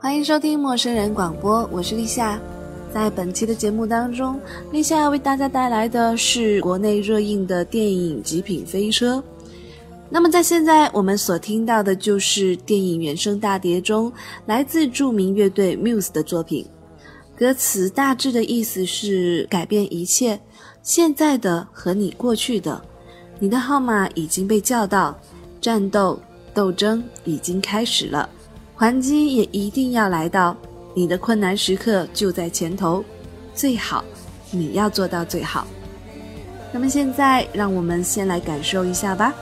欢迎收听陌生人广播，我是立夏。在本期的节目当中，立夏为大家带来的是国内热映的电影《极品飞车》。那么在现在我们所听到的就是电影原声大碟中来自著名乐队 Muse 的作品，歌词大致的意思是改变一切，现在的和你过去的，你的号码已经被叫到，战斗斗争已经开始了。还击也一定要来到，你的困难时刻就在前头，最好你要做到最好。那么现在，让我们先来感受一下吧。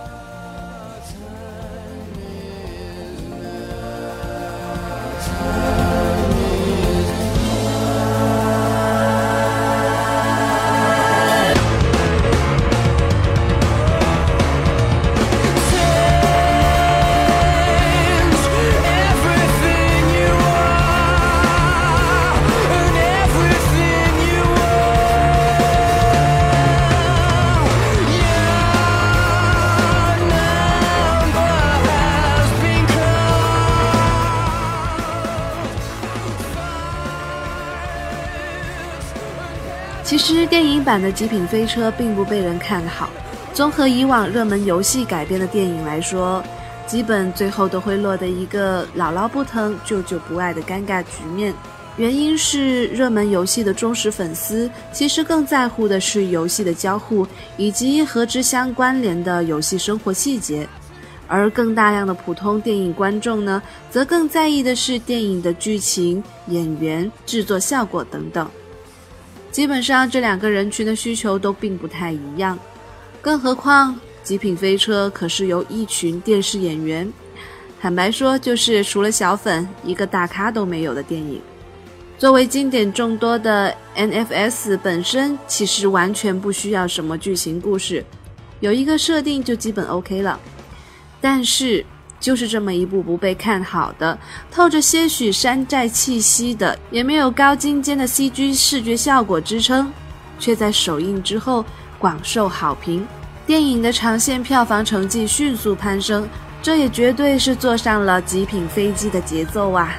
其实电影版的《极品飞车》并不被人看好。综合以往热门游戏改编的电影来说，基本最后都会落得一个姥姥不疼、舅舅不爱的尴尬局面。原因是热门游戏的忠实粉丝其实更在乎的是游戏的交互以及和之相关联的游戏生活细节，而更大量的普通电影观众呢，则更在意的是电影的剧情、演员、制作效果等等。基本上这两个人群的需求都并不太一样，更何况《极品飞车》可是由一群电视演员，坦白说就是除了小粉一个大咖都没有的电影。作为经典众多的 NFS 本身，其实完全不需要什么剧情故事，有一个设定就基本 OK 了。但是。就是这么一部不被看好的、透着些许山寨气息的，也没有高精尖的 CG 视觉效果支撑，却在首映之后广受好评。电影的长线票房成绩迅速攀升，这也绝对是坐上了极品飞机的节奏啊！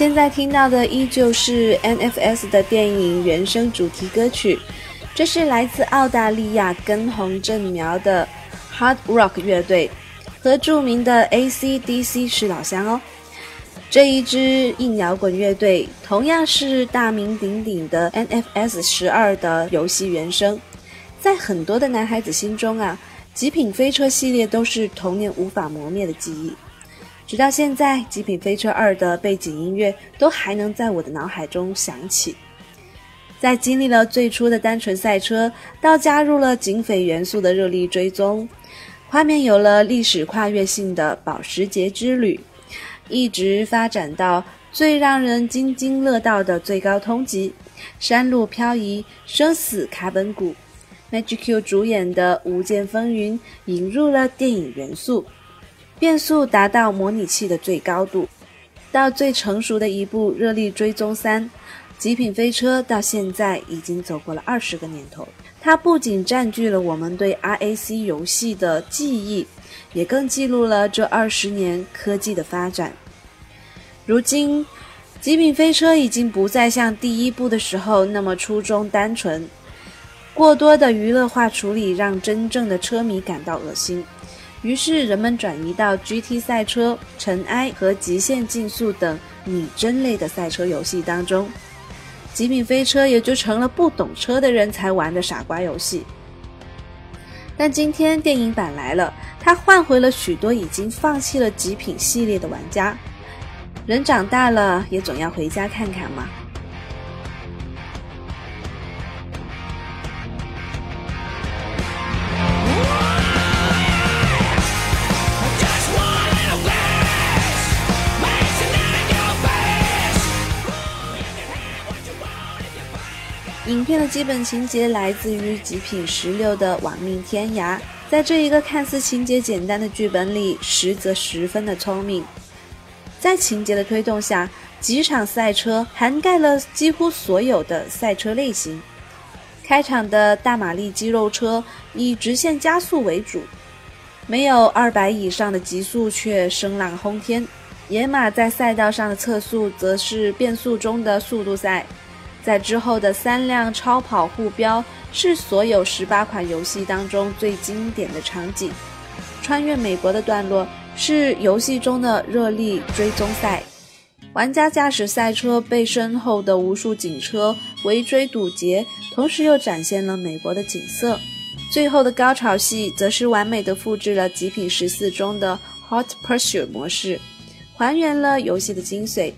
现在听到的依旧是 NFS 的电影原声主题歌曲，这是来自澳大利亚根红正苗的 Hard Rock 乐队，和著名的 AC/DC 是老乡哦。这一支硬摇滚乐队同样是大名鼎鼎的 NFS 十二的游戏原声，在很多的男孩子心中啊，《极品飞车》系列都是童年无法磨灭的记忆。直到现在，《极品飞车二》的背景音乐都还能在我的脑海中响起。在经历了最初的单纯赛车，到加入了警匪元素的热力追踪，画面有了历史跨越性的保时捷之旅，一直发展到最让人津津乐道的最高通缉、山路漂移、生死卡本谷。Magic Q 主演的《无间风云》引入了电影元素，变速达到模拟器的最高度。到最成熟的一部《热力追踪三》，极品飞车到现在已经走过了二十个年头。它不仅占据了我们对 RAC 游戏的记忆，也更记录了这二十年科技的发展。如今，极品飞车已经不再像第一部的时候那么初衷单纯。过多的娱乐化处理让真正的车迷感到恶心，于是人们转移到 GT 赛车、尘埃和极限竞速等拟真类的赛车游戏当中，极品飞车也就成了不懂车的人才玩的傻瓜游戏。但今天电影版来了，它换回了许多已经放弃了极品系列的玩家。人长大了，也总要回家看看嘛。影片的基本情节来自于《极品十六》的《亡命天涯》，在这一个看似情节简单的剧本里，实则十分的聪明。在情节的推动下，几场赛车涵盖了几乎所有的赛车类型。开场的大马力肌肉车以直线加速为主，没有二百以上的极速却声浪轰天。野马在赛道上的测速则是变速中的速度赛。在之后的三辆超跑互飙是所有十八款游戏当中最经典的场景。穿越美国的段落是游戏中的热力追踪赛，玩家驾驶赛车被身后的无数警车围追堵截，同时又展现了美国的景色。最后的高潮戏则是完美的复制了《极品十四》中的 Hot Pursuit 模式。还原了游戏的精髓，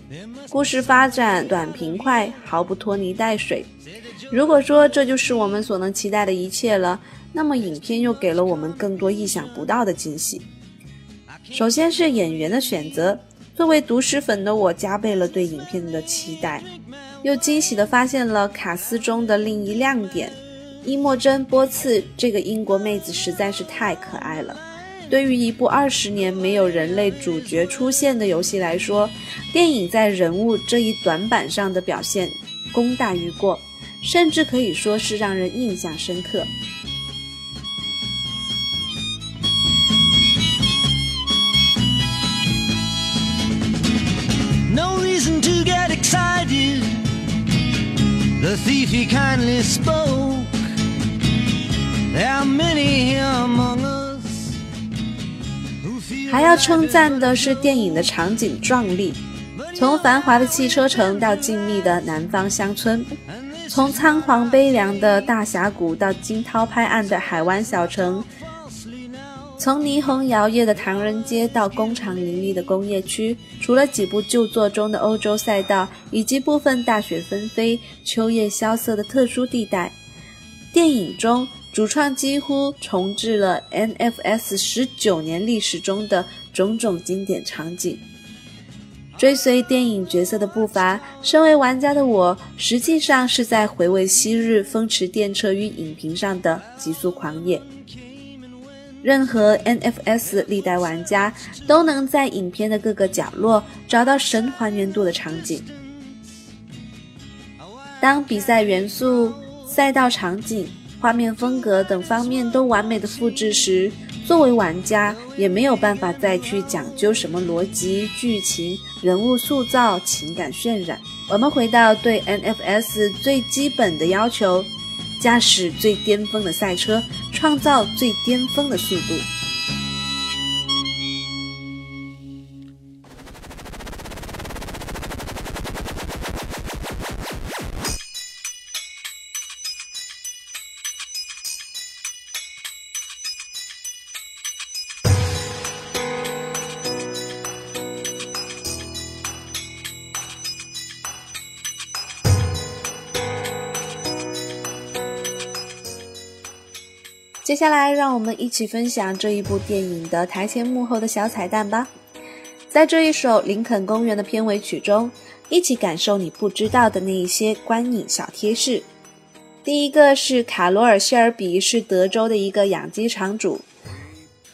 故事发展短平快，毫不拖泥带水。如果说这就是我们所能期待的一切了，那么影片又给了我们更多意想不到的惊喜。首先是演员的选择，作为毒师粉的我加倍了对影片的期待，又惊喜地发现了卡斯中的另一亮点——伊莫珍·波茨这个英国妹子实在是太可爱了。对于一部二十年没有人类主角出现的游戏来说，电影在人物这一短板上的表现功大于过，甚至可以说是让人印象深刻。还要称赞的是电影的场景壮丽，从繁华的汽车城到静谧的南方乡村，从苍黄悲凉的大峡谷到惊涛拍岸的海湾小城，从霓虹摇曳的唐人街到工厂林立的工业区，除了几部旧作中的欧洲赛道以及部分大雪纷飞、秋叶萧瑟的特殊地带，电影中。主创几乎重置了 NFS 十九年历史中的种种经典场景，追随电影角色的步伐。身为玩家的我，实际上是在回味昔日风驰电掣于影屏上的极速狂野。任何 NFS 历代玩家都能在影片的各个角落找到神还原度的场景。当比赛元素、赛道场景。画面风格等方面都完美的复制时，作为玩家也没有办法再去讲究什么逻辑、剧情、人物塑造、情感渲染。我们回到对 NFS 最基本的要求：驾驶最巅峰的赛车，创造最巅峰的速度。接下来，让我们一起分享这一部电影的台前幕后的小彩蛋吧。在这一首《林肯公园》的片尾曲中，一起感受你不知道的那一些观影小贴士。第一个是卡罗尔·谢尔比是德州的一个养鸡场主，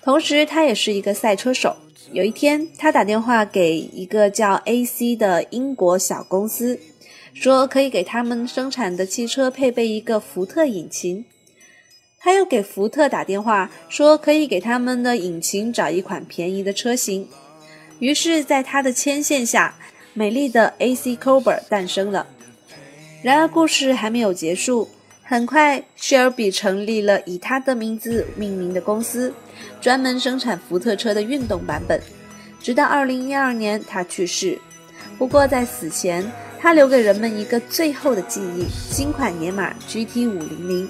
同时他也是一个赛车手。有一天，他打电话给一个叫 AC 的英国小公司，说可以给他们生产的汽车配备一个福特引擎。他又给福特打电话，说可以给他们的引擎找一款便宜的车型。于是，在他的牵线下，美丽的 AC Cobra 诞生了。然而，故事还没有结束。很快，谢尔比成立了以他的名字命名的公司，专门生产福特车的运动版本。直到2012年，他去世。不过，在死前，他留给人们一个最后的记忆：新款野马 GT500。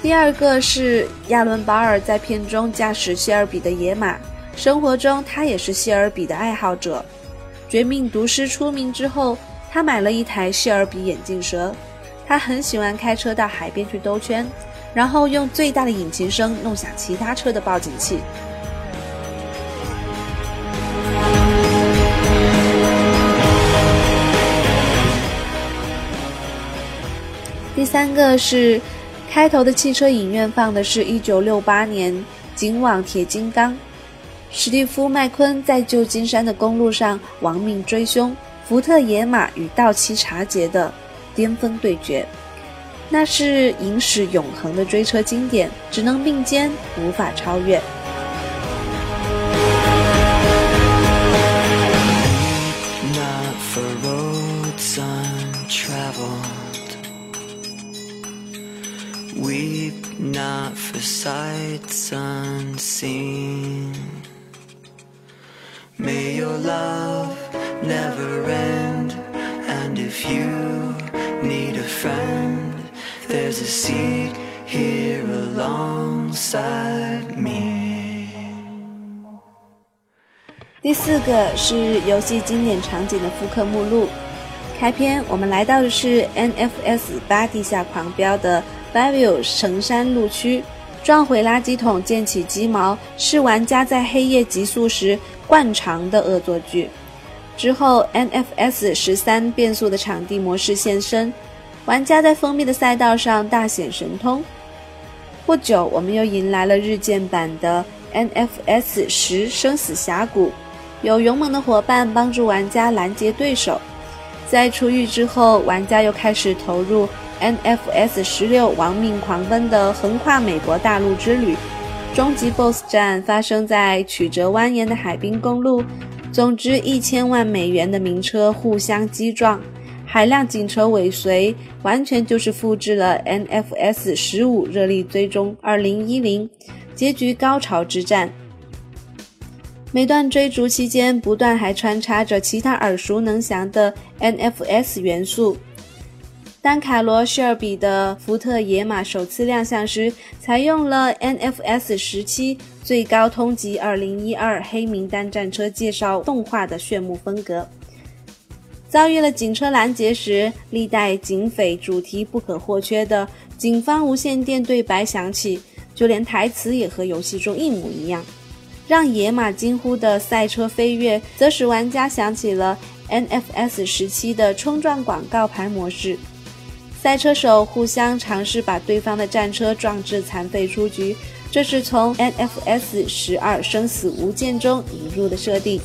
第二个是亚伦·保尔在片中驾驶谢尔比的野马，生活中他也是谢尔比的爱好者。绝命毒师出名之后，他买了一台谢尔比眼镜蛇。他很喜欢开车到海边去兜圈，然后用最大的引擎声弄响其他车的报警器。第三个是。开头的汽车影院放的是一九六八年《警网铁金刚》，史蒂夫·麦昆在旧金山的公路上亡命追凶，福特野马与道奇查杰的巅峰对决，那是影史永恒的追车经典，只能并肩，无法超越。Weep not for sights unseen. May your love never end, and if you need a friend, there's a seat here alongside me. 第四个是游戏经典场景的复刻目录。开篇，我们来到的是 NFS 八地下狂飙的 Bavio 神山路区，撞毁垃圾桶溅起鸡毛，是玩家在黑夜极速时惯常的恶作剧。之后，NFS 十三变速的场地模式现身，玩家在封闭的赛道上大显神通。不久，我们又迎来了日渐版的 NFS 十生死峡谷，有勇猛的伙伴帮助玩家拦截对手。在出狱之后，玩家又开始投入。NFS 十六亡命狂奔的横跨美国大陆之旅，终极 BOSS 战发生在曲折蜿蜒的海滨公路，总值一千万美元的名车互相击撞，海量警车尾随，完全就是复制了 NFS 十五热力追踪二零一零结局高潮之战。每段追逐期间，不断还穿插着其他耳熟能详的 NFS 元素。当卡罗·谢尔比的福特野马首次亮相时，采用了 NFS 十七最高通缉二零一二黑名单战车介绍动画的炫目风格。遭遇了警车拦截时，历代警匪主题不可或缺的警方无线电对白响起，就连台词也和游戏中一模一样。让野马惊呼的赛车飞跃，则使玩家想起了 NFS 时期的冲撞广告牌模式。赛车手互相尝试把对方的战车撞至残废出局，这是从 NFS 十二生死无间中引入的设定。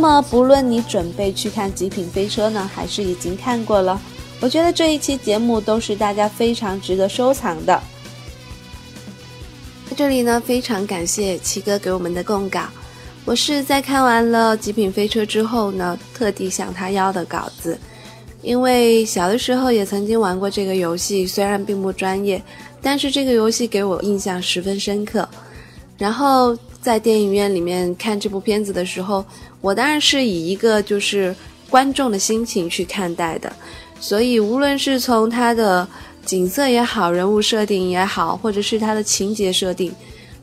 那么，不论你准备去看《极品飞车》呢，还是已经看过了，我觉得这一期节目都是大家非常值得收藏的。在这里呢，非常感谢七哥给我们的供稿。我是在看完了《极品飞车》之后呢，特地向他要的稿子，因为小的时候也曾经玩过这个游戏，虽然并不专业，但是这个游戏给我印象十分深刻。然后在电影院里面看这部片子的时候，我当然是以一个就是观众的心情去看待的，所以无论是从它的景色也好，人物设定也好，或者是它的情节设定，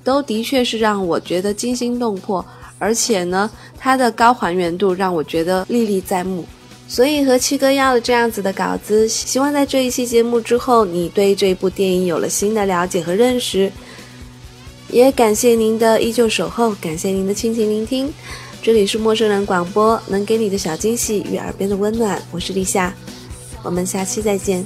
都的确是让我觉得惊心动魄。而且呢，它的高还原度让我觉得历历在目，所以和七哥要了这样子的稿子，希望在这一期节目之后，你对这部电影有了新的了解和认识。也感谢您的依旧守候，感谢您的倾情聆听。这里是陌生人广播，能给你的小惊喜与耳边的温暖，我是立夏，我们下期再见。